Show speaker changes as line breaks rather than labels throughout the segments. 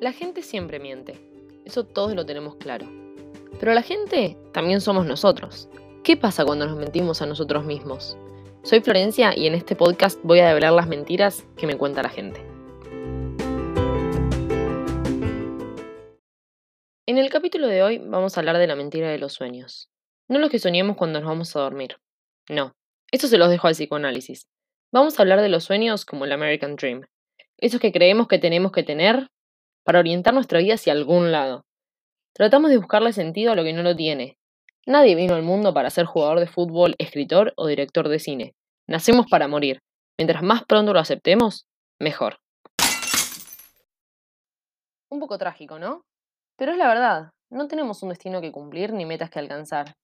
La gente siempre miente, eso todos lo tenemos claro. Pero la gente también somos nosotros. ¿Qué pasa cuando nos mentimos a nosotros mismos? Soy Florencia y en este podcast voy a develar las mentiras que me cuenta la gente. En el capítulo de hoy vamos a hablar de la mentira de los sueños. No los que soñemos cuando nos vamos a dormir. No, eso se los dejo al psicoanálisis. Vamos a hablar de los sueños como el American Dream. Esos que creemos que tenemos que tener para orientar nuestra vida hacia algún lado. Tratamos de buscarle sentido a lo que no lo tiene. Nadie vino al mundo para ser jugador de fútbol, escritor o director de cine. Nacemos para morir. Mientras más pronto lo aceptemos, mejor. Un poco trágico, ¿no? Pero es la verdad, no tenemos un destino que cumplir ni metas que alcanzar.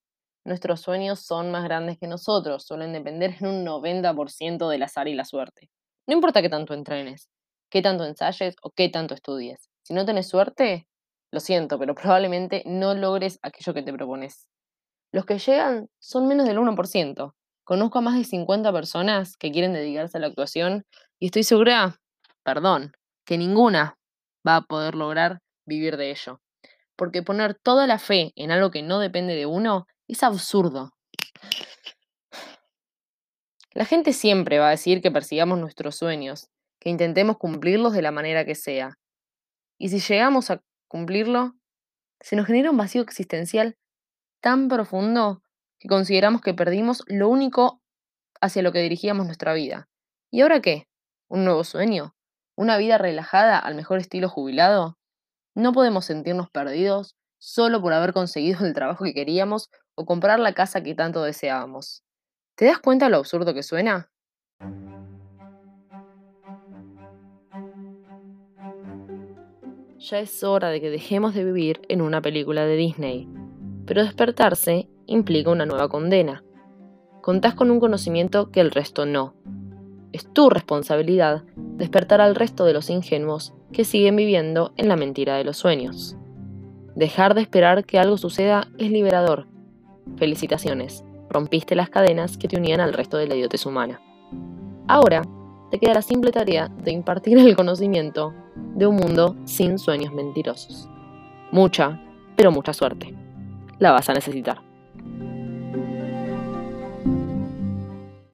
Nuestros sueños son más grandes que nosotros, suelen depender en un 90% del azar y la suerte. No importa qué tanto entrenes, qué tanto ensayes o qué tanto estudies. Si no tenés suerte, lo siento, pero probablemente no logres aquello que te propones. Los que llegan son menos del 1%. Conozco a más de 50 personas que quieren dedicarse a la actuación y estoy segura, perdón, que ninguna va a poder lograr vivir de ello. Porque poner toda la fe en algo que no depende de uno es absurdo. La gente siempre va a decir que persigamos nuestros sueños, que intentemos cumplirlos de la manera que sea, y si llegamos a cumplirlo, se nos genera un vacío existencial tan profundo que consideramos que perdimos lo único hacia lo que dirigíamos nuestra vida. ¿Y ahora qué? ¿Un nuevo sueño? ¿Una vida relajada al mejor estilo jubilado? No podemos sentirnos perdidos solo por haber conseguido el trabajo que queríamos o comprar la casa que tanto deseábamos. ¿Te das cuenta lo absurdo que suena? Ya es hora de que dejemos de vivir en una película de Disney. Pero despertarse implica una nueva condena. Contás con un conocimiento que el resto no. Es tu responsabilidad despertar al resto de los ingenuos que siguen viviendo en la mentira de los sueños. Dejar de esperar que algo suceda es liberador. Felicitaciones, rompiste las cadenas que te unían al resto de la idiotez humana. Ahora, te queda la simple tarea de impartir el conocimiento de un mundo sin sueños mentirosos. Mucha, pero mucha suerte. La vas a necesitar.